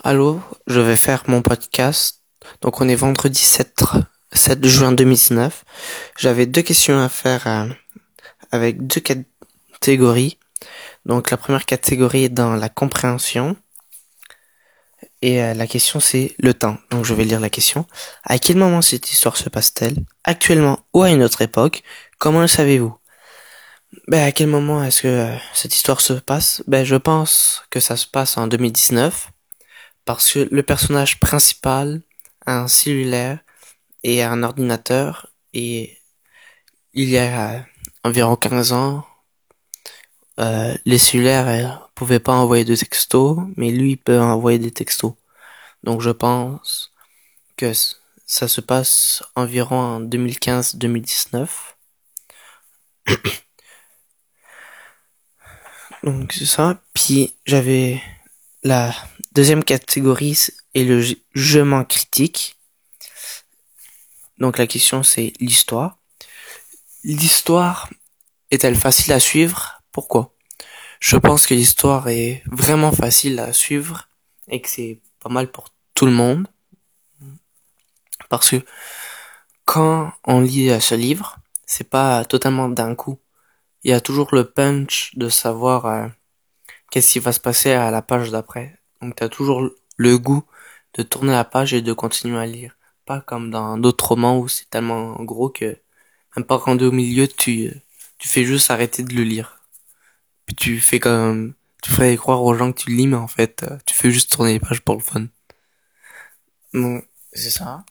Allô, je vais faire mon podcast. Donc on est vendredi 7, 7 juin 2019. J'avais deux questions à faire euh, avec deux catégories. Donc la première catégorie est dans la compréhension. Et euh, la question c'est le temps. Donc je vais lire la question. À quel moment cette histoire se passe-t-elle? Actuellement ou à une autre époque? Comment le savez-vous? Ben, à quel moment est-ce que euh, cette histoire se passe? Ben, je pense que ça se passe en 2019 parce que le personnage principal a un cellulaire et un ordinateur et il y a environ 15 ans, euh, les cellulaires euh, pouvaient pas envoyer de textos, mais lui peut envoyer des textos. Donc je pense que ça se passe environ en 2015-2019. Donc c'est ça. Puis j'avais la deuxième catégorie est le jugement critique. Donc la question c'est l'histoire. L'histoire est-elle facile à suivre? Pourquoi? Je pense que l'histoire est vraiment facile à suivre et que c'est pas mal pour tout le monde. Parce que quand on lit ce livre, c'est pas totalement d'un coup. Il y a toujours le punch de savoir euh, qu'est-ce qui va se passer à la page d'après. Donc t'as toujours le goût de tourner la page et de continuer à lire. Pas comme dans d'autres romans où c'est tellement gros que même pas rendu au milieu, tu, tu fais juste arrêter de le lire. Tu fais comme, tu ferais croire aux gens que tu lis, mais en fait, tu fais juste tourner les pages pour le fun. Bon, c'est ça.